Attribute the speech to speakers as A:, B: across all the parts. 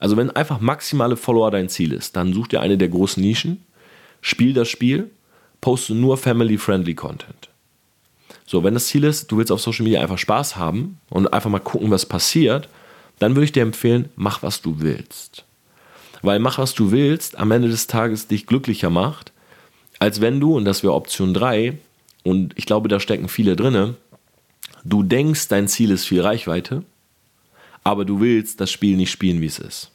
A: Also wenn einfach maximale Follower dein Ziel ist, dann such dir eine der großen Nischen, spiel das Spiel, poste nur family-friendly Content. So, wenn das Ziel ist, du willst auf Social Media einfach Spaß haben und einfach mal gucken, was passiert, dann würde ich dir empfehlen, mach, was du willst. Weil mach, was du willst, am Ende des Tages dich glücklicher macht, als wenn du, und das wäre Option 3, und ich glaube, da stecken viele drinne, du denkst, dein Ziel ist viel Reichweite, aber du willst das Spiel nicht spielen, wie es ist.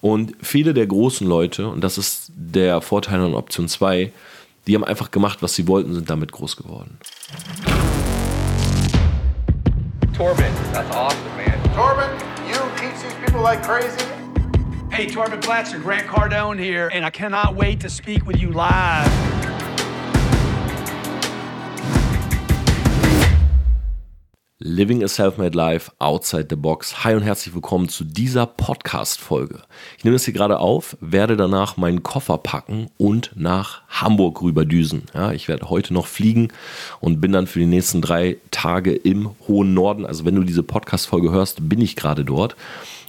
A: Und viele der großen Leute, und das ist der Vorteil an Option 2, die haben einfach gemacht, was sie wollten, sind damit groß geworden.
B: Torben, that's awesome, man.
C: Torben, you teach these people like crazy.
D: Hey, Torben Blatcher, Grant Cardone here, and I cannot wait to speak with you live.
A: Living a Self-Made Life Outside the Box. Hi und herzlich willkommen zu dieser Podcast-Folge. Ich nehme das hier gerade auf, werde danach meinen Koffer packen und nach Hamburg rüberdüsen. Ja, ich werde heute noch fliegen und bin dann für die nächsten drei Tage im hohen Norden. Also wenn du diese Podcast-Folge hörst, bin ich gerade dort.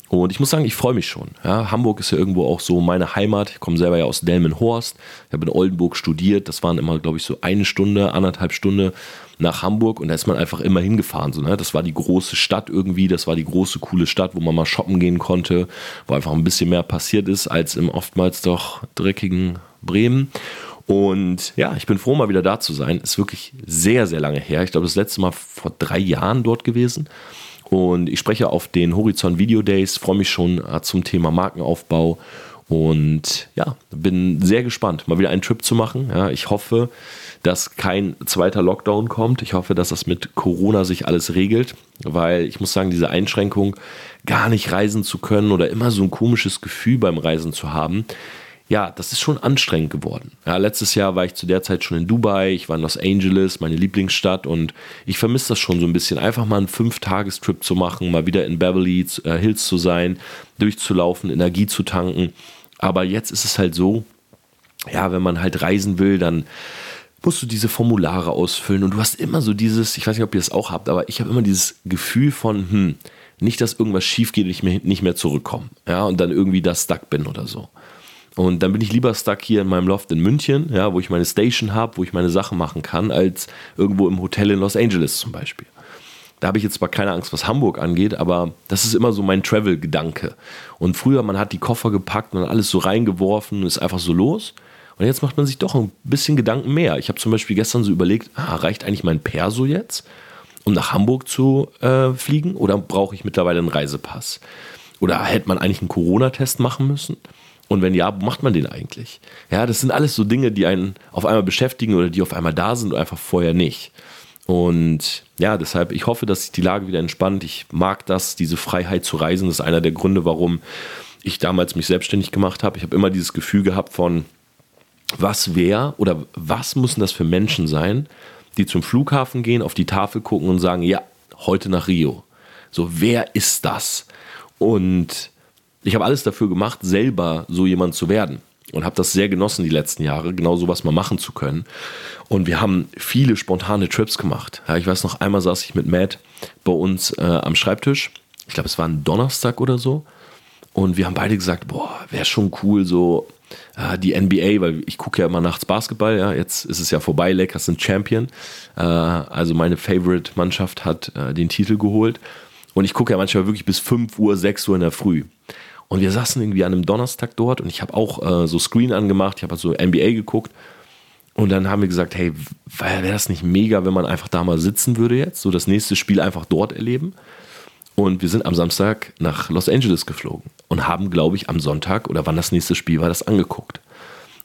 A: Und ich muss sagen, ich freue mich schon. Ja, Hamburg ist ja irgendwo auch so meine Heimat. Ich komme selber ja aus Delmenhorst. Ich habe in Oldenburg studiert. Das waren immer, glaube ich, so eine Stunde, anderthalb Stunde nach Hamburg und da ist man einfach immer hingefahren. So, ne? Das war die große Stadt irgendwie, das war die große, coole Stadt, wo man mal shoppen gehen konnte, wo einfach ein bisschen mehr passiert ist als im oftmals doch dreckigen Bremen. Und ja, ich bin froh, mal wieder da zu sein. Ist wirklich sehr, sehr lange her. Ich glaube, das letzte Mal vor drei Jahren dort gewesen. Und ich spreche auf den Horizont Video Days, freue mich schon äh, zum Thema Markenaufbau und ja, bin sehr gespannt, mal wieder einen Trip zu machen. Ja, ich hoffe, dass kein zweiter Lockdown kommt. Ich hoffe, dass das mit Corona sich alles regelt, weil ich muss sagen, diese Einschränkung, gar nicht reisen zu können oder immer so ein komisches Gefühl beim Reisen zu haben, ja, das ist schon anstrengend geworden. Ja, letztes Jahr war ich zu der Zeit schon in Dubai, ich war in Los Angeles, meine Lieblingsstadt und ich vermisse das schon so ein bisschen, einfach mal einen Fünf-Tagestrip zu machen, mal wieder in Beverly äh, Hills zu sein, durchzulaufen, Energie zu tanken. Aber jetzt ist es halt so, ja, wenn man halt reisen will, dann musst du diese Formulare ausfüllen und du hast immer so dieses, ich weiß nicht, ob ihr das auch habt, aber ich habe immer dieses Gefühl von, hm, nicht, dass irgendwas schief geht und ich nicht mehr zurückkomme, ja, und dann irgendwie da stuck bin oder so. Und dann bin ich lieber stuck hier in meinem Loft in München, ja, wo ich meine Station habe, wo ich meine Sachen machen kann, als irgendwo im Hotel in Los Angeles zum Beispiel. Da habe ich jetzt zwar keine Angst, was Hamburg angeht, aber das ist immer so mein Travel-Gedanke. Und früher, man hat die Koffer gepackt und alles so reingeworfen und ist einfach so los. Und jetzt macht man sich doch ein bisschen Gedanken mehr. Ich habe zum Beispiel gestern so überlegt, ah, reicht eigentlich mein Perso jetzt, um nach Hamburg zu äh, fliegen? Oder brauche ich mittlerweile einen Reisepass? Oder hätte man eigentlich einen Corona-Test machen müssen? Und wenn ja, wo macht man den eigentlich? Ja, das sind alles so Dinge, die einen auf einmal beschäftigen oder die auf einmal da sind und einfach vorher nicht. Und ja, deshalb, ich hoffe, dass sich die Lage wieder entspannt. Ich mag das, diese Freiheit zu reisen. Das ist einer der Gründe, warum ich damals mich selbstständig gemacht habe. Ich habe immer dieses Gefühl gehabt von, was wäre oder was müssen das für Menschen sein, die zum Flughafen gehen, auf die Tafel gucken und sagen, ja, heute nach Rio. So, wer ist das? Und ich habe alles dafür gemacht, selber so jemand zu werden. Und habe das sehr genossen die letzten Jahre, genau sowas mal machen zu können. Und wir haben viele spontane Trips gemacht. Ja, ich weiß noch, einmal saß ich mit Matt bei uns äh, am Schreibtisch. Ich glaube, es war ein Donnerstag oder so. Und wir haben beide gesagt, boah, wäre schon cool, so äh, die NBA, weil ich gucke ja immer nachts Basketball, ja, jetzt ist es ja vorbei, Lakers sind Champion. Äh, also meine Favorite-Mannschaft hat äh, den Titel geholt. Und ich gucke ja manchmal wirklich bis 5 Uhr, 6 Uhr in der Früh. Und wir saßen irgendwie an einem Donnerstag dort und ich habe auch äh, so Screen angemacht, ich habe so NBA geguckt. Und dann haben wir gesagt, hey, wäre das nicht mega, wenn man einfach da mal sitzen würde jetzt, so das nächste Spiel einfach dort erleben. Und wir sind am Samstag nach Los Angeles geflogen und haben, glaube ich, am Sonntag oder wann das nächste Spiel war, das angeguckt.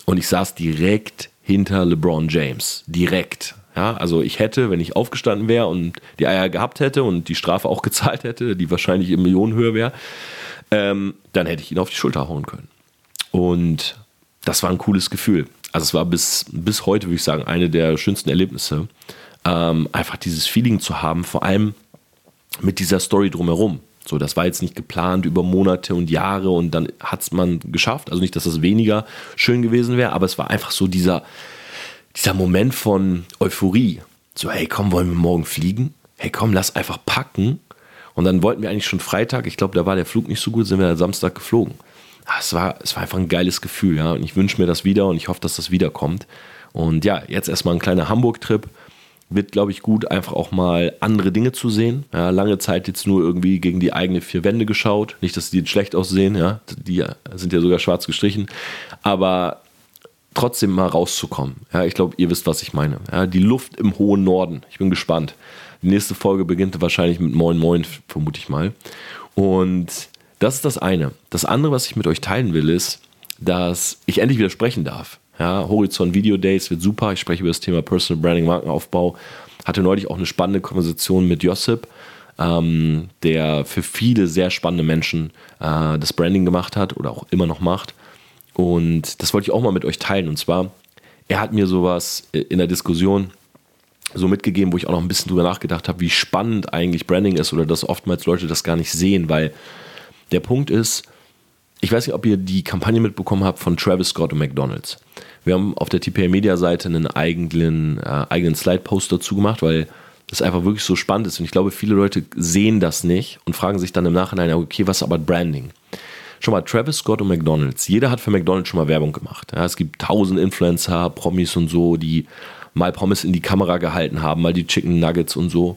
A: Und ich saß direkt hinter LeBron James. Direkt. Ja, also ich hätte, wenn ich aufgestanden wäre und die Eier gehabt hätte und die Strafe auch gezahlt hätte, die wahrscheinlich in Millionenhöhe wäre, ähm, dann hätte ich ihn auf die Schulter hauen können. Und das war ein cooles Gefühl. Also es war bis, bis heute, würde ich sagen, eine der schönsten Erlebnisse, ähm, einfach dieses Feeling zu haben, vor allem mit dieser Story drumherum. So, das war jetzt nicht geplant über Monate und Jahre und dann hat es man geschafft. Also nicht, dass das weniger schön gewesen wäre, aber es war einfach so dieser, dieser Moment von Euphorie. So, hey, komm, wollen wir morgen fliegen? Hey, komm, lass einfach packen Und dann wollten wir eigentlich schon Freitag, ich glaube, da war der Flug nicht so gut, sind wir dann Samstag geflogen. Ah, Es war, es war einfach ein geiles Gefühl, ja. Und ich wünsche mir das wieder und ich hoffe, dass das wiederkommt. Und ja, jetzt erstmal ein kleiner Hamburg-Trip. Wird, glaube ich, gut, einfach auch mal andere Dinge zu sehen. Ja, lange Zeit jetzt nur irgendwie gegen die eigene vier Wände geschaut. Nicht, dass die jetzt schlecht aussehen, ja. Die sind ja sogar schwarz gestrichen. Aber trotzdem mal rauszukommen. Ja, ich glaube, ihr wisst, was ich meine. Ja, die Luft im hohen Norden. Ich bin gespannt. Die nächste Folge beginnt wahrscheinlich mit Moin Moin, vermute ich mal. Und das ist das eine. Das andere, was ich mit euch teilen will, ist, dass ich endlich wieder sprechen darf. Ja, Horizont Video Days wird super. Ich spreche über das Thema Personal Branding, Markenaufbau. Hatte neulich auch eine spannende Konversation mit Josip, ähm, der für viele sehr spannende Menschen äh, das Branding gemacht hat oder auch immer noch macht. Und das wollte ich auch mal mit euch teilen. Und zwar, er hat mir sowas in der Diskussion so mitgegeben, wo ich auch noch ein bisschen drüber nachgedacht habe, wie spannend eigentlich Branding ist oder dass oftmals Leute das gar nicht sehen, weil der Punkt ist, ich weiß nicht, ob ihr die Kampagne mitbekommen habt von Travis Scott und McDonalds. Wir haben auf der TPA Media Seite einen eigenen, äh, eigenen Slide-Post dazu gemacht, weil das einfach wirklich so spannend ist. Und ich glaube, viele Leute sehen das nicht und fragen sich dann im Nachhinein, okay, was ist aber Branding? Schon mal Travis Scott und McDonalds. Jeder hat für McDonalds schon mal Werbung gemacht. Ja, es gibt tausend Influencer, Promis und so, die mal Pommes in die Kamera gehalten haben, mal die Chicken Nuggets und so.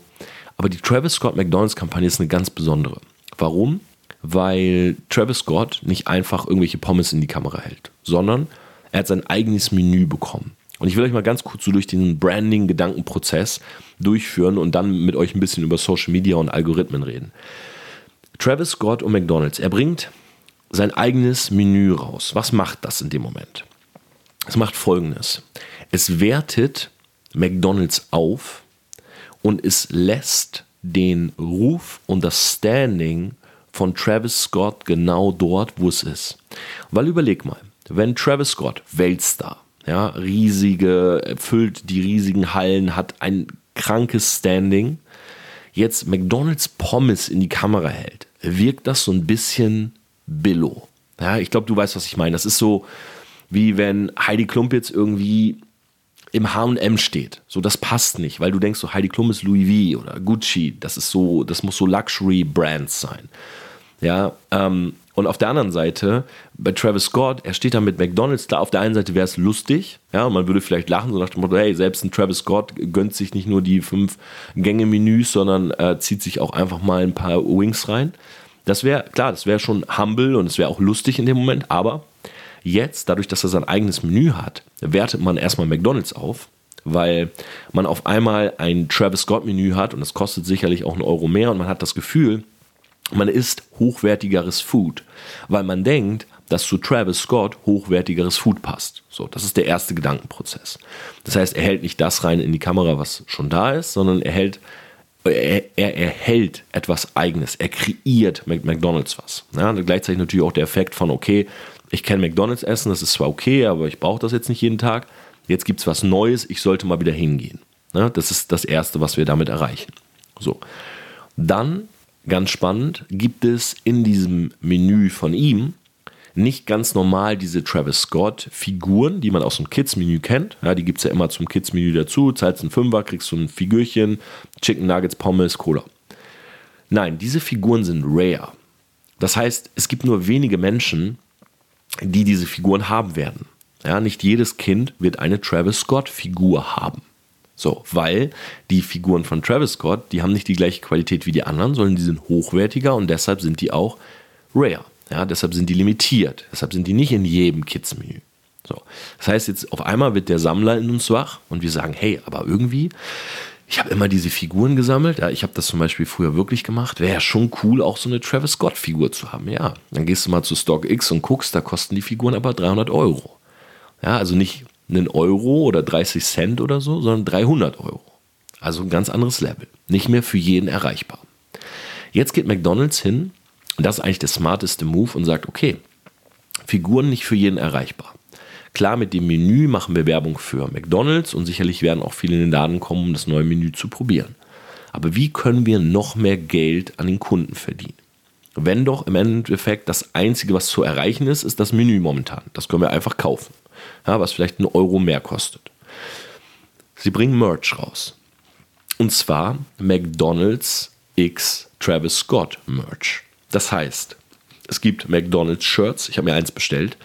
A: Aber die Travis Scott McDonalds Kampagne ist eine ganz besondere. Warum? Weil Travis Scott nicht einfach irgendwelche Pommes in die Kamera hält, sondern er hat sein eigenes Menü bekommen. Und ich will euch mal ganz kurz so durch den Branding-Gedankenprozess durchführen und dann mit euch ein bisschen über Social Media und Algorithmen reden. Travis Scott und McDonalds, er bringt sein eigenes Menü raus. Was macht das in dem Moment? Es macht folgendes. Es wertet McDonalds auf und es lässt den Ruf und das Standing von Travis Scott genau dort, wo es ist. Weil überleg mal, wenn Travis Scott, Weltstar, ja, riesige, füllt die riesigen Hallen, hat ein krankes Standing, jetzt McDonalds Pommes in die Kamera hält, wirkt das so ein bisschen billo. Ja, ich glaube, du weißt, was ich meine. Das ist so, wie wenn Heidi Klump jetzt irgendwie im H&M steht. So, das passt nicht, weil du denkst so, Heidi Klum ist Louis V oder Gucci. Das ist so, das muss so Luxury-Brands sein. Ja, ähm, und auf der anderen Seite, bei Travis Scott, er steht da mit McDonalds, da auf der einen Seite wäre es lustig, ja, man würde vielleicht lachen, so nach dem Motto, hey, selbst ein Travis Scott gönnt sich nicht nur die fünf Gänge-Menüs, sondern äh, zieht sich auch einfach mal ein paar Wings rein. Das wäre, klar, das wäre schon humble und es wäre auch lustig in dem Moment, aber jetzt, dadurch, dass er sein eigenes Menü hat, wertet man erstmal McDonalds auf, weil man auf einmal ein Travis Scott-Menü hat und das kostet sicherlich auch einen Euro mehr und man hat das Gefühl, man isst hochwertigeres Food, weil man denkt, dass zu Travis Scott hochwertigeres Food passt. So, das ist der erste Gedankenprozess. Das heißt, er hält nicht das rein in die Kamera, was schon da ist, sondern er hält er, er erhält etwas Eigenes, er kreiert mit McDonalds was. Ja, gleichzeitig natürlich auch der Effekt von, okay, ich kenne McDonalds essen, das ist zwar okay, aber ich brauche das jetzt nicht jeden Tag. Jetzt gibt es was Neues, ich sollte mal wieder hingehen. Ja, das ist das Erste, was wir damit erreichen. So. Dann, ganz spannend, gibt es in diesem Menü von ihm nicht ganz normal diese Travis Scott-Figuren, die man aus dem Kids-Menü kennt. Ja, die gibt es ja immer zum Kids-Menü dazu. Zahlst einen Fünfer, kriegst du ein Figürchen, Chicken Nuggets, Pommes, Cola. Nein, diese Figuren sind rare. Das heißt, es gibt nur wenige Menschen, die diese Figuren haben werden. Ja, nicht jedes Kind wird eine Travis Scott-Figur haben. So, weil die Figuren von Travis Scott, die haben nicht die gleiche Qualität wie die anderen, sondern die sind hochwertiger und deshalb sind die auch rare. Ja, deshalb sind die limitiert. Deshalb sind die nicht in jedem Kids-Menü. So. Das heißt, jetzt auf einmal wird der Sammler in uns wach und wir sagen, hey, aber irgendwie, ich habe immer diese Figuren gesammelt. Ja, ich habe das zum Beispiel früher wirklich gemacht. Wäre ja schon cool, auch so eine Travis Scott-Figur zu haben. Ja, dann gehst du mal zu StockX und guckst, da kosten die Figuren aber 300 Euro. Ja, also nicht einen Euro oder 30 Cent oder so, sondern 300 Euro. Also ein ganz anderes Level. Nicht mehr für jeden erreichbar. Jetzt geht McDonald's hin und das ist eigentlich der smarteste Move und sagt, okay, Figuren nicht für jeden erreichbar. Klar, mit dem Menü machen wir Werbung für McDonald's und sicherlich werden auch viele in den Laden kommen, um das neue Menü zu probieren. Aber wie können wir noch mehr Geld an den Kunden verdienen? Wenn doch im Endeffekt das Einzige, was zu erreichen ist, ist das Menü momentan. Das können wir einfach kaufen, ja, was vielleicht einen Euro mehr kostet. Sie bringen Merch raus. Und zwar McDonald's X Travis Scott Merch. Das heißt, es gibt McDonald's Shirts. Ich habe mir eins bestellt,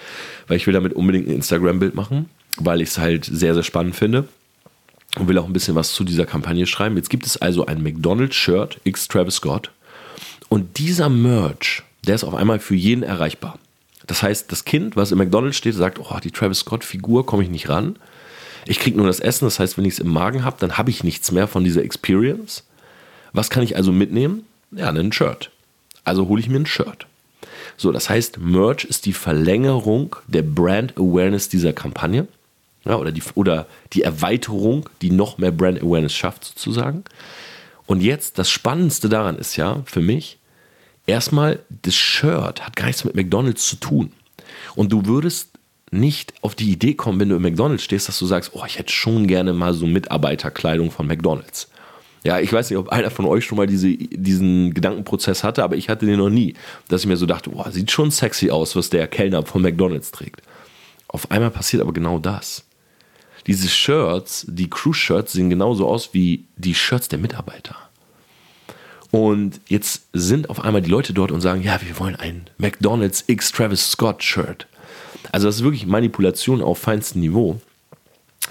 A: weil ich will damit unbedingt ein Instagram-Bild machen, weil ich es halt sehr, sehr spannend finde und will auch ein bisschen was zu dieser Kampagne schreiben. Jetzt gibt es also ein McDonald's Shirt X Travis Scott und dieser Merch, der ist auf einmal für jeden erreichbar. Das heißt, das Kind, was im McDonald's steht, sagt, oh, die Travis Scott-Figur komme ich nicht ran. Ich kriege nur das Essen, das heißt, wenn ich es im Magen habe, dann habe ich nichts mehr von dieser Experience. Was kann ich also mitnehmen? Ja, ein Shirt. Also hole ich mir ein Shirt. So, das heißt, Merch ist die Verlängerung der Brand Awareness dieser Kampagne. Ja, oder, die, oder die Erweiterung, die noch mehr Brand Awareness schafft, sozusagen. Und jetzt, das Spannendste daran ist ja für mich, erstmal, das Shirt hat gar nichts mit McDonalds zu tun. Und du würdest nicht auf die Idee kommen, wenn du im McDonalds stehst, dass du sagst, oh, ich hätte schon gerne mal so Mitarbeiterkleidung von McDonalds. Ja, ich weiß nicht, ob einer von euch schon mal diese, diesen Gedankenprozess hatte, aber ich hatte den noch nie, dass ich mir so dachte, boah, sieht schon sexy aus, was der Kellner von McDonalds trägt. Auf einmal passiert aber genau das. Diese Shirts, die Crew-Shirts, sehen genauso aus wie die Shirts der Mitarbeiter. Und jetzt sind auf einmal die Leute dort und sagen, ja, wir wollen ein McDonald's X Travis Scott Shirt. Also das ist wirklich Manipulation auf feinstem Niveau.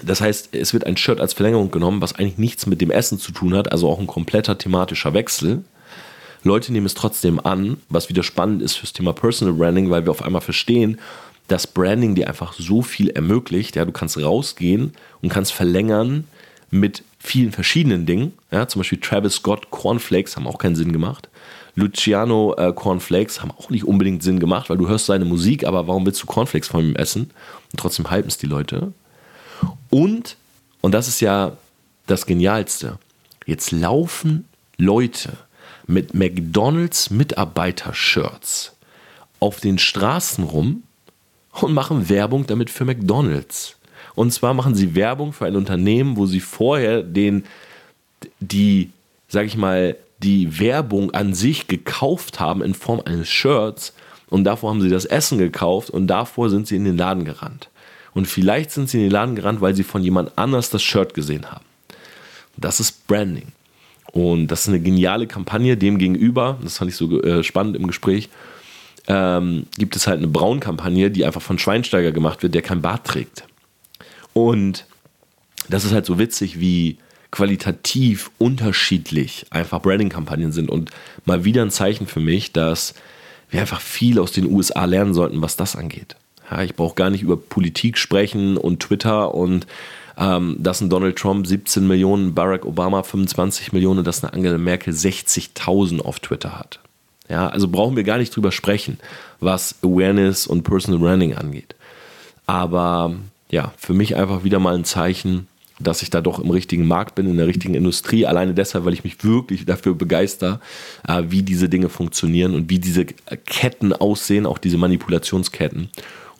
A: Das heißt, es wird ein Shirt als Verlängerung genommen, was eigentlich nichts mit dem Essen zu tun hat, also auch ein kompletter thematischer Wechsel. Leute nehmen es trotzdem an, was wieder spannend ist fürs Thema Personal Branding, weil wir auf einmal verstehen, dass Branding dir einfach so viel ermöglicht. Ja, du kannst rausgehen und kannst verlängern mit vielen verschiedenen Dingen. Ja, zum Beispiel Travis Scott Cornflakes haben auch keinen Sinn gemacht. Luciano äh, Cornflakes haben auch nicht unbedingt Sinn gemacht, weil du hörst seine Musik, aber warum willst du Cornflakes von ihm essen? Und trotzdem halten es die Leute. Und, und das ist ja das Genialste, jetzt laufen Leute mit McDonalds Mitarbeiter-Shirts auf den Straßen rum und machen Werbung damit für McDonalds. Und zwar machen sie Werbung für ein Unternehmen, wo sie vorher den, die, sag ich mal, die Werbung an sich gekauft haben in Form eines Shirts und davor haben sie das Essen gekauft und davor sind sie in den Laden gerannt. Und vielleicht sind sie in den Laden gerannt, weil sie von jemand anders das Shirt gesehen haben. Das ist Branding. Und das ist eine geniale Kampagne. Dem gegenüber, das fand ich so äh, spannend im Gespräch, ähm, gibt es halt eine Braun-Kampagne, die einfach von Schweinsteiger gemacht wird, der kein Bart trägt. Und das ist halt so witzig, wie qualitativ unterschiedlich einfach Branding-Kampagnen sind. Und mal wieder ein Zeichen für mich, dass wir einfach viel aus den USA lernen sollten, was das angeht. Ja, ich brauche gar nicht über Politik sprechen und Twitter und ähm, dass ein Donald Trump 17 Millionen, Barack Obama 25 Millionen, dass eine Angela Merkel 60.000 auf Twitter hat. Ja, also brauchen wir gar nicht drüber sprechen, was Awareness und Personal Branding angeht. Aber ja, für mich einfach wieder mal ein Zeichen, dass ich da doch im richtigen Markt bin, in der richtigen Industrie. Alleine deshalb, weil ich mich wirklich dafür begeister, äh, wie diese Dinge funktionieren und wie diese Ketten aussehen, auch diese Manipulationsketten.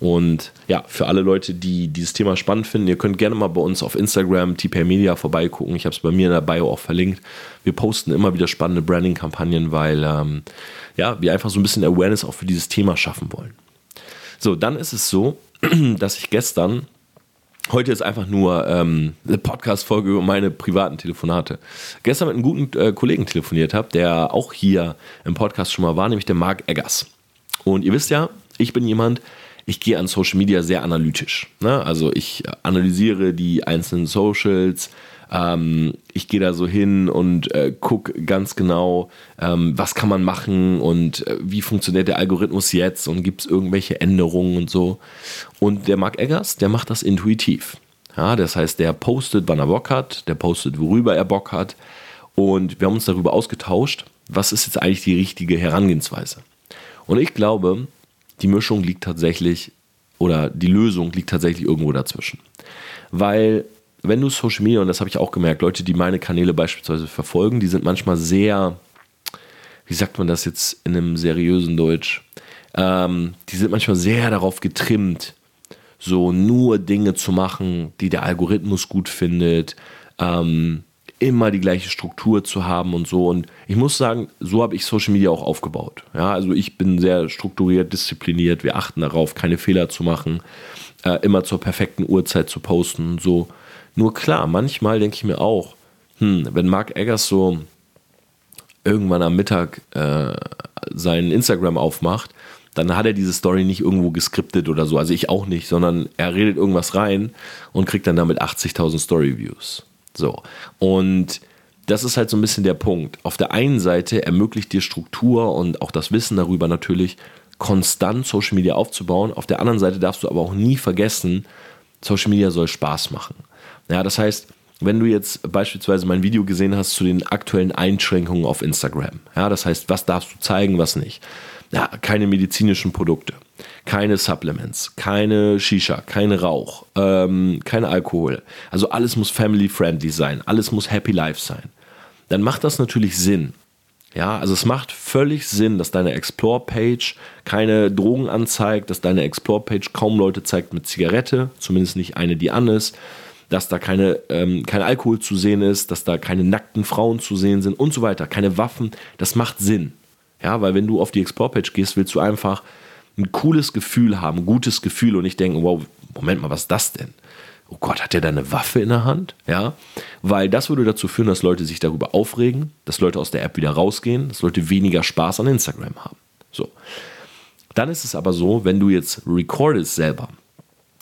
A: Und ja, für alle Leute, die dieses Thema spannend finden, ihr könnt gerne mal bei uns auf Instagram, TPR Media vorbeigucken. Ich habe es bei mir in der Bio auch verlinkt. Wir posten immer wieder spannende Branding-Kampagnen, weil ähm, ja, wir einfach so ein bisschen Awareness auch für dieses Thema schaffen wollen. So, dann ist es so, dass ich gestern Heute ist einfach nur ähm, eine Podcast-Folge über meine privaten Telefonate. Gestern mit einem guten äh, Kollegen telefoniert habe, der auch hier im Podcast schon mal war, nämlich der Marc Eggers. Und ihr wisst ja, ich bin jemand, ich gehe an Social Media sehr analytisch. Ne? Also ich analysiere die einzelnen Socials, ähm, ich gehe da so hin und äh, gucke ganz genau, ähm, was kann man machen und äh, wie funktioniert der Algorithmus jetzt und gibt es irgendwelche Änderungen und so. Und der Mark Eggers, der macht das intuitiv. Ja, das heißt, der postet, wann er Bock hat, der postet, worüber er Bock hat. Und wir haben uns darüber ausgetauscht, was ist jetzt eigentlich die richtige Herangehensweise. Und ich glaube, die Mischung liegt tatsächlich oder die Lösung liegt tatsächlich irgendwo dazwischen. Weil wenn du Social Media, und das habe ich auch gemerkt, Leute, die meine Kanäle beispielsweise verfolgen, die sind manchmal sehr, wie sagt man das jetzt in einem seriösen Deutsch, ähm, die sind manchmal sehr darauf getrimmt, so nur Dinge zu machen, die der Algorithmus gut findet, ähm, immer die gleiche Struktur zu haben und so. Und ich muss sagen, so habe ich Social Media auch aufgebaut. Ja, also ich bin sehr strukturiert, diszipliniert. Wir achten darauf, keine Fehler zu machen, äh, immer zur perfekten Uhrzeit zu posten und so. Nur klar, manchmal denke ich mir auch, hm, wenn Mark Eggers so irgendwann am Mittag äh, sein Instagram aufmacht, dann hat er diese Story nicht irgendwo geskriptet oder so. Also ich auch nicht, sondern er redet irgendwas rein und kriegt dann damit 80.000 Story-Views. So. Und das ist halt so ein bisschen der Punkt. Auf der einen Seite ermöglicht dir Struktur und auch das Wissen darüber natürlich, konstant Social Media aufzubauen. Auf der anderen Seite darfst du aber auch nie vergessen, Social Media soll Spaß machen. Ja, das heißt, wenn du jetzt beispielsweise mein Video gesehen hast zu den aktuellen Einschränkungen auf Instagram, ja, das heißt, was darfst du zeigen, was nicht. Ja, keine medizinischen Produkte, keine Supplements, keine Shisha, kein Rauch, ähm, kein Alkohol. Also alles muss family-friendly sein, alles muss happy life sein. Dann macht das natürlich Sinn. Ja, also es macht völlig Sinn, dass deine Explore-Page keine Drogen anzeigt, dass deine Explore-Page kaum Leute zeigt mit Zigarette, zumindest nicht eine, die an ist, dass da keine, ähm, kein Alkohol zu sehen ist, dass da keine nackten Frauen zu sehen sind und so weiter, keine Waffen. Das macht Sinn. Ja, weil wenn du auf die Explore-Page gehst, willst du einfach ein cooles Gefühl haben, ein gutes Gefühl und nicht denken, wow, Moment mal, was ist das denn? oh Gott, hat der da eine Waffe in der Hand? Ja, weil das würde dazu führen, dass Leute sich darüber aufregen, dass Leute aus der App wieder rausgehen, dass Leute weniger Spaß an Instagram haben. So. Dann ist es aber so, wenn du jetzt recordest selber,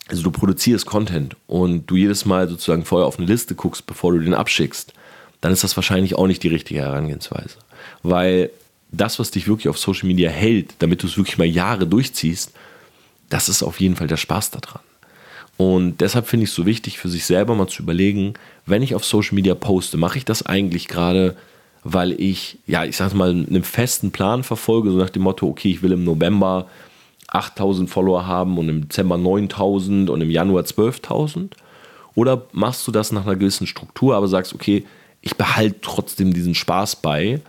A: also du produzierst Content und du jedes Mal sozusagen vorher auf eine Liste guckst, bevor du den abschickst, dann ist das wahrscheinlich auch nicht die richtige Herangehensweise. Weil das, was dich wirklich auf Social Media hält, damit du es wirklich mal Jahre durchziehst, das ist auf jeden Fall der Spaß daran. Und deshalb finde ich es so wichtig, für sich selber mal zu überlegen, wenn ich auf Social Media poste, mache ich das eigentlich gerade, weil ich, ja, ich sage mal, einen festen Plan verfolge, so nach dem Motto, okay, ich will im November 8000 Follower haben und im Dezember 9000 und im Januar 12.000? Oder machst du das nach einer gewissen Struktur, aber sagst, okay, ich behalte trotzdem diesen Spaß bei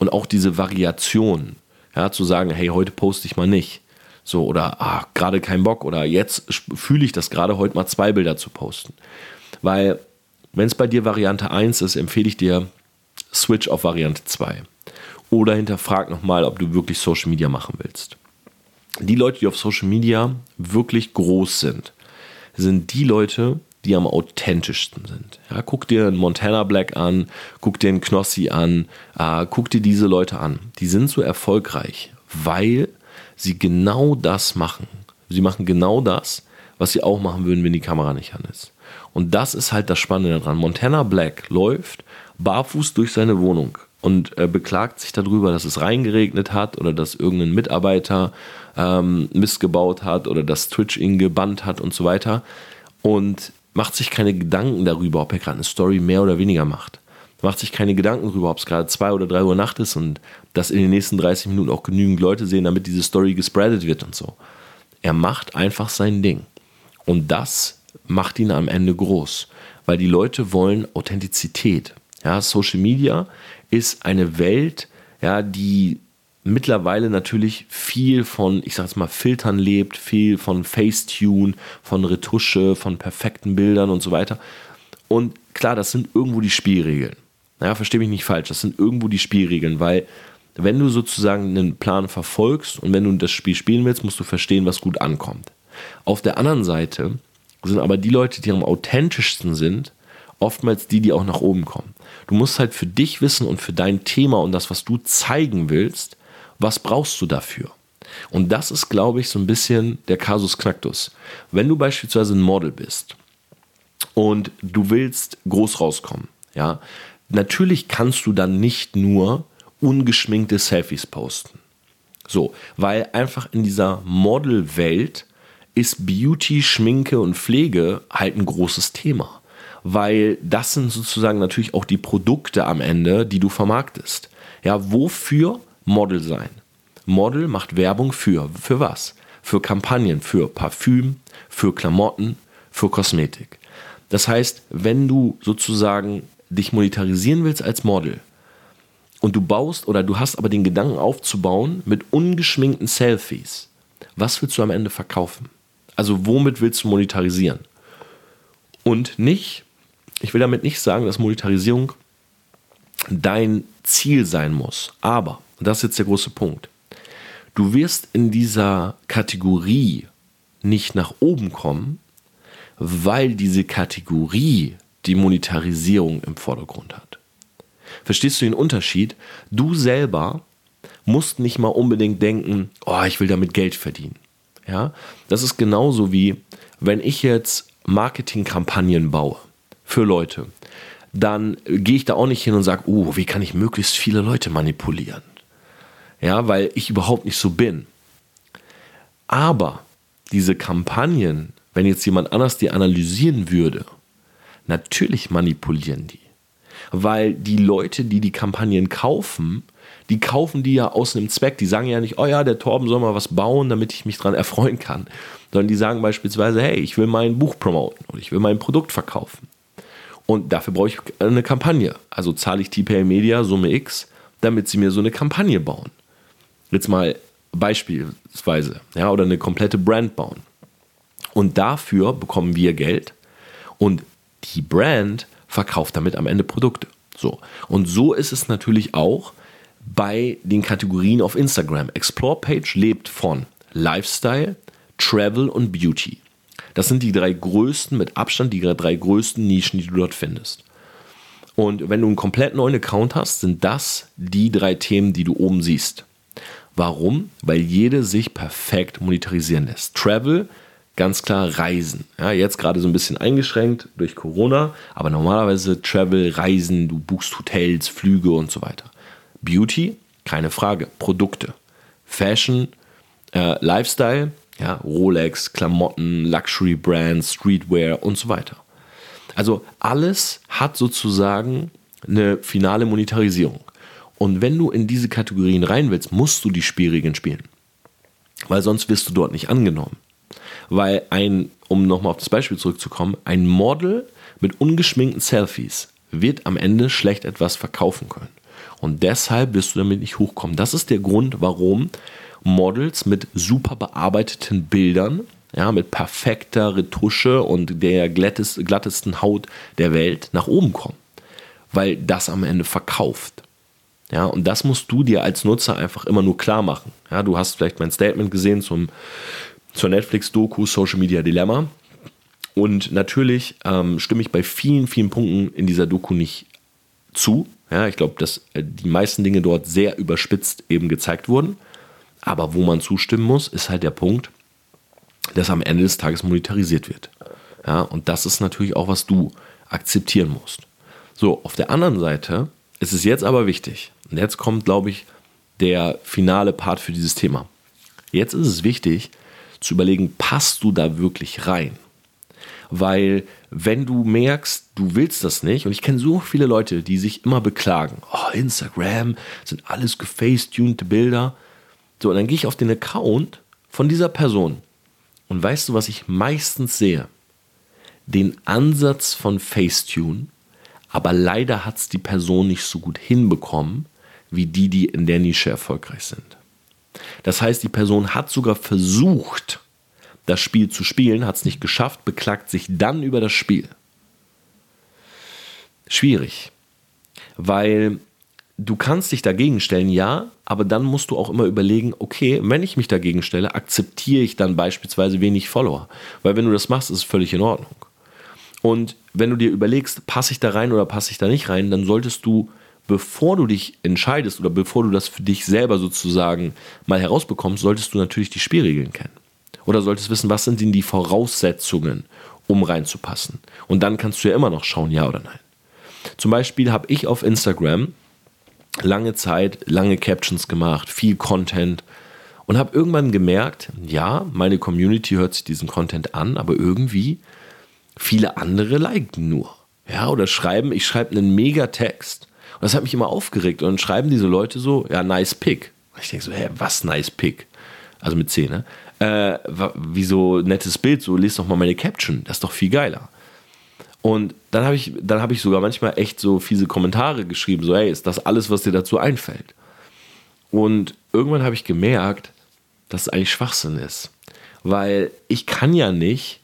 A: und auch diese Variation, ja, zu sagen, hey, heute poste ich mal nicht. So, oder ah, gerade kein Bock oder jetzt fühle ich das gerade, heute mal zwei Bilder zu posten. Weil, wenn es bei dir Variante 1 ist, empfehle ich dir, switch auf Variante 2. Oder hinterfrag nochmal, ob du wirklich Social Media machen willst. Die Leute, die auf Social Media wirklich groß sind, sind die Leute, die am authentischsten sind. Ja, guck dir einen Montana Black an, guck dir einen Knossi an, äh, guck dir diese Leute an. Die sind so erfolgreich, weil sie genau das machen. Sie machen genau das, was sie auch machen würden, wenn die Kamera nicht an ist. Und das ist halt das Spannende daran. Montana Black läuft barfuß durch seine Wohnung und äh, beklagt sich darüber, dass es reingeregnet hat oder dass irgendein Mitarbeiter ähm, Mist gebaut hat oder dass Twitch ihn gebannt hat und so weiter. Und macht sich keine Gedanken darüber, ob er gerade eine Story mehr oder weniger macht macht sich keine Gedanken darüber, ob es gerade zwei oder drei Uhr Nacht ist und dass in den nächsten 30 Minuten auch genügend Leute sehen, damit diese Story gespreadet wird und so. Er macht einfach sein Ding. Und das macht ihn am Ende groß, weil die Leute wollen Authentizität. Ja, Social Media ist eine Welt, ja, die mittlerweile natürlich viel von, ich sag jetzt mal, Filtern lebt, viel von Facetune, von Retusche, von perfekten Bildern und so weiter. Und klar, das sind irgendwo die Spielregeln. Ja, verstehe mich nicht falsch, das sind irgendwo die Spielregeln, weil wenn du sozusagen einen Plan verfolgst und wenn du das Spiel spielen willst, musst du verstehen, was gut ankommt. Auf der anderen Seite sind aber die Leute, die am authentischsten sind, oftmals die, die auch nach oben kommen. Du musst halt für dich wissen und für dein Thema und das, was du zeigen willst, was brauchst du dafür? Und das ist, glaube ich, so ein bisschen der Kasus Knacktus. Wenn du beispielsweise ein Model bist und du willst groß rauskommen, ja, natürlich kannst du dann nicht nur ungeschminkte Selfies posten. So, weil einfach in dieser Modelwelt ist Beauty, Schminke und Pflege halt ein großes Thema. Weil das sind sozusagen natürlich auch die Produkte am Ende, die du vermarktest. Ja, wofür Model sein? Model macht Werbung für. Für was? Für Kampagnen, für Parfüm, für Klamotten, für Kosmetik. Das heißt, wenn du sozusagen dich monetarisieren willst als Model und du baust oder du hast aber den Gedanken aufzubauen mit ungeschminkten Selfies, was willst du am Ende verkaufen? Also womit willst du monetarisieren? Und nicht, ich will damit nicht sagen, dass Monetarisierung dein Ziel sein muss. Aber, und das ist jetzt der große Punkt, du wirst in dieser Kategorie nicht nach oben kommen, weil diese Kategorie die Monetarisierung im Vordergrund hat. Verstehst du den Unterschied? Du selber musst nicht mal unbedingt denken, oh, ich will damit Geld verdienen. Ja, das ist genauso wie, wenn ich jetzt Marketingkampagnen baue für Leute, dann gehe ich da auch nicht hin und sage, oh, wie kann ich möglichst viele Leute manipulieren? Ja, weil ich überhaupt nicht so bin. Aber diese Kampagnen, wenn jetzt jemand anders die analysieren würde, natürlich manipulieren die. Weil die Leute, die die Kampagnen kaufen, die kaufen die ja aus einem Zweck. Die sagen ja nicht, oh ja, der Torben soll mal was bauen, damit ich mich dran erfreuen kann. Sondern die sagen beispielsweise, hey, ich will mein Buch promoten oder ich will mein Produkt verkaufen. Und dafür brauche ich eine Kampagne. Also zahle ich TPA Media Summe X, damit sie mir so eine Kampagne bauen. Jetzt mal beispielsweise, ja, oder eine komplette Brand bauen. Und dafür bekommen wir Geld und die Brand verkauft damit am Ende Produkte. So. Und so ist es natürlich auch bei den Kategorien auf Instagram. Explore Page lebt von Lifestyle, Travel und Beauty. Das sind die drei größten, mit Abstand die drei größten Nischen, die du dort findest. Und wenn du einen komplett neuen Account hast, sind das die drei Themen, die du oben siehst. Warum? Weil jede sich perfekt monetarisieren lässt. Travel, ganz klar Reisen. Ja, jetzt gerade so ein bisschen eingeschränkt durch Corona, aber normalerweise Travel, Reisen, du buchst Hotels, Flüge und so weiter. Beauty, keine Frage. Produkte. Fashion, äh, Lifestyle, ja, Rolex, Klamotten, Luxury Brands, Streetwear und so weiter. Also alles hat sozusagen eine finale Monetarisierung. Und wenn du in diese Kategorien rein willst, musst du die Spielregeln spielen. Weil sonst wirst du dort nicht angenommen. Weil ein, um nochmal auf das Beispiel zurückzukommen, ein Model mit ungeschminkten Selfies wird am Ende schlecht etwas verkaufen können. Und deshalb wirst du damit nicht hochkommen. Das ist der Grund, warum Models mit super bearbeiteten Bildern, ja, mit perfekter Retusche und der glattest, glattesten Haut der Welt nach oben kommen. Weil das am Ende verkauft. Ja, und das musst du dir als Nutzer einfach immer nur klar machen. Ja, du hast vielleicht mein Statement gesehen zum, zur Netflix-Doku Social Media Dilemma. Und natürlich ähm, stimme ich bei vielen, vielen Punkten in dieser Doku nicht zu. Ja, ich glaube, dass äh, die meisten Dinge dort sehr überspitzt eben gezeigt wurden. Aber wo man zustimmen muss, ist halt der Punkt, dass am Ende des Tages monetarisiert wird. Ja, und das ist natürlich auch, was du akzeptieren musst. So, auf der anderen Seite ist es jetzt aber wichtig, und jetzt kommt, glaube ich, der finale Part für dieses Thema. Jetzt ist es wichtig zu überlegen, passt du da wirklich rein? Weil wenn du merkst, du willst das nicht, und ich kenne so viele Leute, die sich immer beklagen, oh, Instagram sind alles gefacetunte Bilder. So, und dann gehe ich auf den Account von dieser Person und weißt du, was ich meistens sehe? Den Ansatz von Facetune, aber leider hat es die Person nicht so gut hinbekommen, wie die, die in der Nische erfolgreich sind. Das heißt, die Person hat sogar versucht, das Spiel zu spielen, hat es nicht geschafft, beklagt sich dann über das Spiel. Schwierig, weil du kannst dich dagegen stellen, ja, aber dann musst du auch immer überlegen, okay, wenn ich mich dagegen stelle, akzeptiere ich dann beispielsweise wenig Follower. Weil wenn du das machst, ist es völlig in Ordnung. Und wenn du dir überlegst, passe ich da rein oder passe ich da nicht rein, dann solltest du bevor du dich entscheidest oder bevor du das für dich selber sozusagen mal herausbekommst, solltest du natürlich die Spielregeln kennen. Oder solltest wissen, was sind denn die Voraussetzungen, um reinzupassen. Und dann kannst du ja immer noch schauen, ja oder nein. Zum Beispiel habe ich auf Instagram lange Zeit lange Captions gemacht, viel Content und habe irgendwann gemerkt, ja, meine Community hört sich diesen Content an, aber irgendwie viele andere liken nur. Ja, oder schreiben, ich schreibe einen Megatext und das hat mich immer aufgeregt. Und dann schreiben diese Leute so, ja, nice pick. Und ich denke so, hä, was nice pick? Also mit C, ne? Äh, wieso nettes Bild, so lest doch mal meine Caption, das ist doch viel geiler. Und dann habe ich, dann ich sogar manchmal echt so fiese Kommentare geschrieben, so, hey, ist das alles, was dir dazu einfällt? Und irgendwann habe ich gemerkt, dass es eigentlich Schwachsinn ist. Weil ich kann ja nicht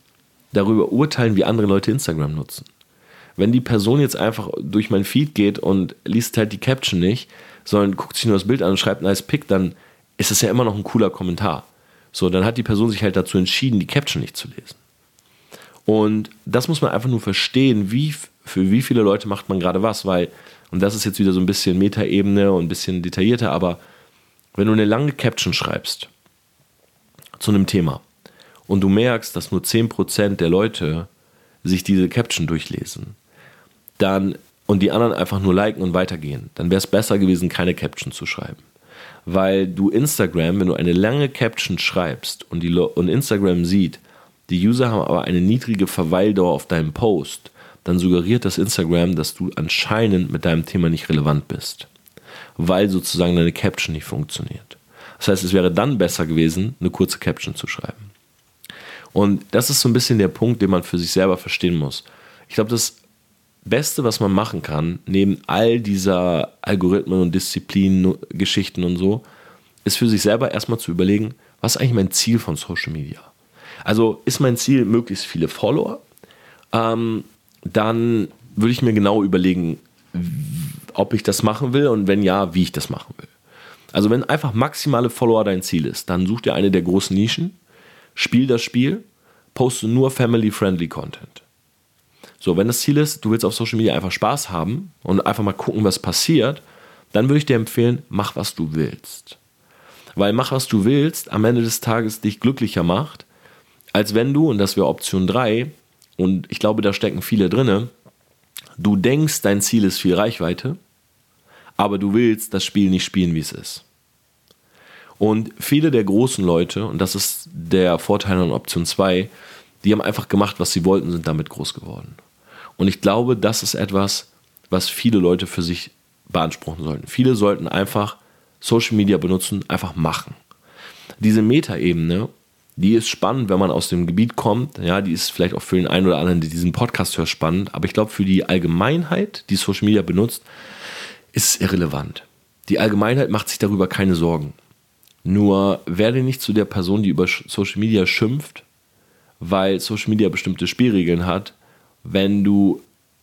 A: darüber urteilen, wie andere Leute Instagram nutzen. Wenn die Person jetzt einfach durch mein Feed geht und liest halt die Caption nicht, sondern guckt sich nur das Bild an und schreibt nice Pick, dann ist es ja immer noch ein cooler Kommentar. So, dann hat die Person sich halt dazu entschieden, die Caption nicht zu lesen. Und das muss man einfach nur verstehen, wie, für wie viele Leute macht man gerade was, weil und das ist jetzt wieder so ein bisschen Metaebene und ein bisschen detaillierter, aber wenn du eine lange Caption schreibst zu einem Thema und du merkst, dass nur 10% der Leute sich diese Caption durchlesen, dann und die anderen einfach nur liken und weitergehen, dann wäre es besser gewesen, keine Caption zu schreiben. Weil du Instagram, wenn du eine lange Caption schreibst und, die, und Instagram sieht, die User haben aber eine niedrige Verweildauer auf deinem Post, dann suggeriert das Instagram, dass du anscheinend mit deinem Thema nicht relevant bist, weil sozusagen deine Caption nicht funktioniert. Das heißt, es wäre dann besser gewesen, eine kurze Caption zu schreiben. Und das ist so ein bisschen der Punkt, den man für sich selber verstehen muss. Ich glaube, das Beste, was man machen kann, neben all dieser Algorithmen und Disziplinen, Geschichten und so, ist für sich selber erstmal zu überlegen, was ist eigentlich mein Ziel von Social Media? Also ist mein Ziel möglichst viele Follower? Ähm, dann würde ich mir genau überlegen, ob ich das machen will und wenn ja, wie ich das machen will. Also wenn einfach maximale Follower dein Ziel ist, dann such dir eine der großen Nischen, spiel das Spiel, poste nur family-friendly Content. So, wenn das Ziel ist, du willst auf Social Media einfach Spaß haben und einfach mal gucken, was passiert, dann würde ich dir empfehlen, mach was du willst. Weil mach was du willst am Ende des Tages dich glücklicher macht, als wenn du, und das wäre Option 3, und ich glaube, da stecken viele drinne, du denkst, dein Ziel ist viel Reichweite, aber du willst das Spiel nicht spielen, wie es ist. Und viele der großen Leute, und das ist der Vorteil an Option 2, die haben einfach gemacht, was sie wollten, sind damit groß geworden. Und ich glaube, das ist etwas, was viele Leute für sich beanspruchen sollten. Viele sollten einfach Social Media benutzen, einfach machen. Diese Metaebene, die ist spannend, wenn man aus dem Gebiet kommt. Ja, die ist vielleicht auch für den einen oder anderen, der diesen Podcast hört, spannend. Aber ich glaube, für die Allgemeinheit, die Social Media benutzt, ist es irrelevant. Die Allgemeinheit macht sich darüber keine Sorgen. Nur werde nicht zu der Person, die über Social Media schimpft, weil Social Media bestimmte Spielregeln hat, wenn du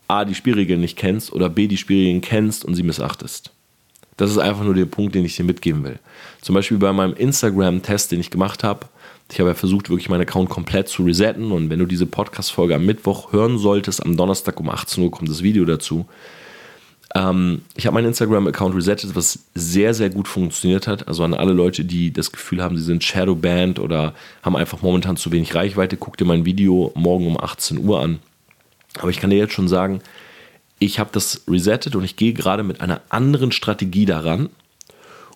A: A, die Spielregeln nicht kennst oder B, die Spielregeln kennst und sie missachtest. Das ist einfach nur der Punkt, den ich dir mitgeben will. Zum Beispiel bei meinem Instagram-Test, den ich gemacht habe. Ich habe ja versucht, wirklich meinen Account komplett zu resetten. Und wenn du diese Podcast-Folge am Mittwoch hören solltest, am Donnerstag um 18 Uhr kommt das Video dazu. Ähm, ich habe meinen Instagram-Account resettet, was sehr, sehr gut funktioniert hat. Also an alle Leute, die das Gefühl haben, sie sind Shadowbanned oder haben einfach momentan zu wenig Reichweite, guck dir mein Video morgen um 18 Uhr an. Aber ich kann dir jetzt schon sagen, ich habe das resettet und ich gehe gerade mit einer anderen Strategie daran.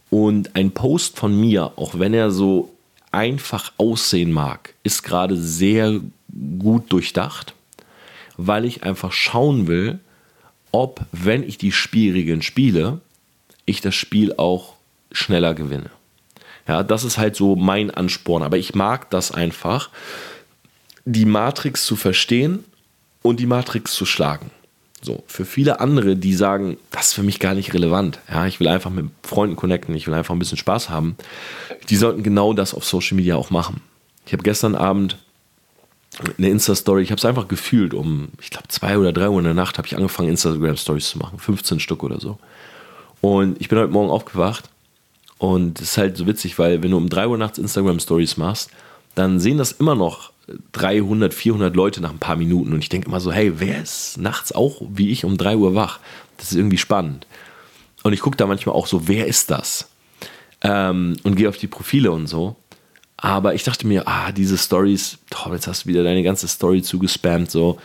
A: Und ein Post von mir, auch wenn er so einfach aussehen mag, ist gerade sehr gut durchdacht, weil ich einfach schauen will, ob, wenn ich die Spielregeln spiele, ich das Spiel auch schneller gewinne. Ja, das ist halt so mein Ansporn. Aber ich mag das einfach, die Matrix zu verstehen und die Matrix zu schlagen. So, für viele andere, die sagen, das ist für mich gar nicht relevant. Ja, ich will einfach mit Freunden connecten, ich will einfach ein bisschen Spaß haben. Die sollten genau das auf Social Media auch machen. Ich habe gestern Abend eine Insta-Story, ich habe es einfach gefühlt, um, ich glaube, zwei oder drei Uhr in der Nacht habe ich angefangen, Instagram-Stories zu machen, 15 Stück oder so. Und ich bin heute Morgen aufgewacht und es ist halt so witzig, weil wenn du um drei Uhr nachts Instagram-Stories machst, dann sehen das immer noch 300, 400 Leute nach ein paar Minuten. Und ich denke immer so, hey, wer ist nachts auch wie ich um 3 Uhr wach? Das ist irgendwie spannend. Und ich gucke da manchmal auch so, wer ist das? Ähm, und gehe auf die Profile und so. Aber ich dachte mir, ah, diese Stories, oh, jetzt hast du wieder deine ganze Story zugespammt, so,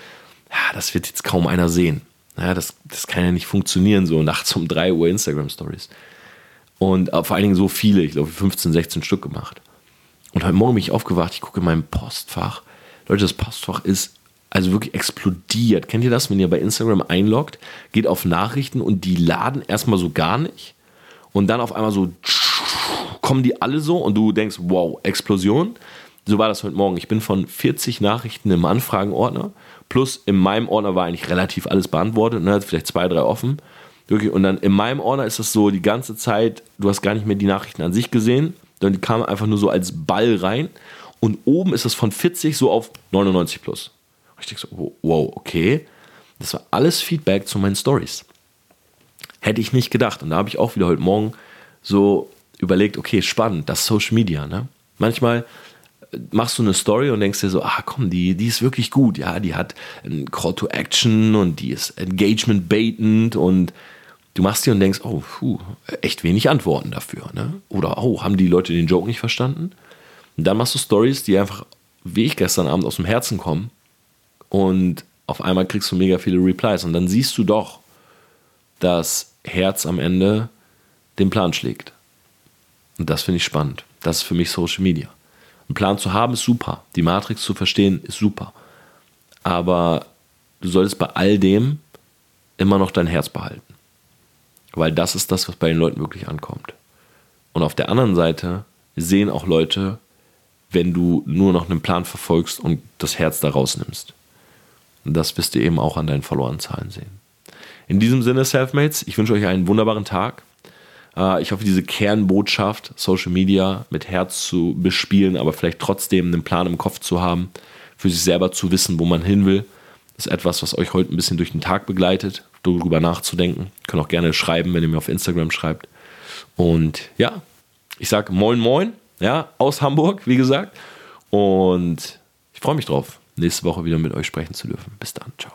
A: ja, das wird jetzt kaum einer sehen. Ja, das, das kann ja nicht funktionieren, so nachts um 3 Uhr Instagram-Stories. Und äh, vor allen Dingen so viele, ich glaube 15, 16 Stück gemacht. Und heute Morgen bin ich aufgewacht, ich gucke in mein Postfach. Leute, das Postfach ist also wirklich explodiert. Kennt ihr das, wenn ihr bei Instagram einloggt, geht auf Nachrichten und die laden erstmal so gar nicht und dann auf einmal so kommen die alle so und du denkst, wow, Explosion. So war das heute Morgen. Ich bin von 40 Nachrichten im Anfragenordner plus in meinem Ordner war eigentlich relativ alles beantwortet, ne, vielleicht zwei, drei offen. Und dann in meinem Ordner ist es so die ganze Zeit, du hast gar nicht mehr die Nachrichten an sich gesehen, die kamen einfach nur so als Ball rein. Und oben ist es von 40 so auf 99 plus. Und ich denke so, wow, okay. Das war alles Feedback zu meinen Stories. Hätte ich nicht gedacht. Und da habe ich auch wieder heute Morgen so überlegt, okay, spannend, das Social Media. Ne? Manchmal äh, machst du eine Story und denkst dir so, ah komm, die, die ist wirklich gut. Ja, die hat ein Call to Action und die ist Engagement baitend und du machst die und denkst, oh, puh, echt wenig Antworten dafür. Ne? Oder, oh, haben die Leute den Joke nicht verstanden? Und dann machst du Stories, die einfach, wie ich gestern Abend, aus dem Herzen kommen. Und auf einmal kriegst du mega viele Replies. Und dann siehst du doch, dass Herz am Ende den Plan schlägt. Und das finde ich spannend. Das ist für mich Social Media. Einen Plan zu haben ist super. Die Matrix zu verstehen ist super. Aber du solltest bei all dem immer noch dein Herz behalten. Weil das ist das, was bei den Leuten wirklich ankommt. Und auf der anderen Seite sehen auch Leute, wenn du nur noch einen Plan verfolgst und das Herz da rausnimmst. Und das wirst du eben auch an deinen verlorenen Zahlen sehen. In diesem Sinne, Selfmates, ich wünsche euch einen wunderbaren Tag. Äh, ich hoffe, diese Kernbotschaft, Social Media mit Herz zu bespielen, aber vielleicht trotzdem einen Plan im Kopf zu haben, für sich selber zu wissen, wo man hin will, ist etwas, was euch heute ein bisschen durch den Tag begleitet, darüber nachzudenken. Könnt auch gerne schreiben, wenn ihr mir auf Instagram schreibt. Und ja, ich sage Moin Moin, ja, aus Hamburg, wie gesagt. Und ich freue mich drauf, nächste Woche wieder mit euch sprechen zu dürfen. Bis dann, ciao.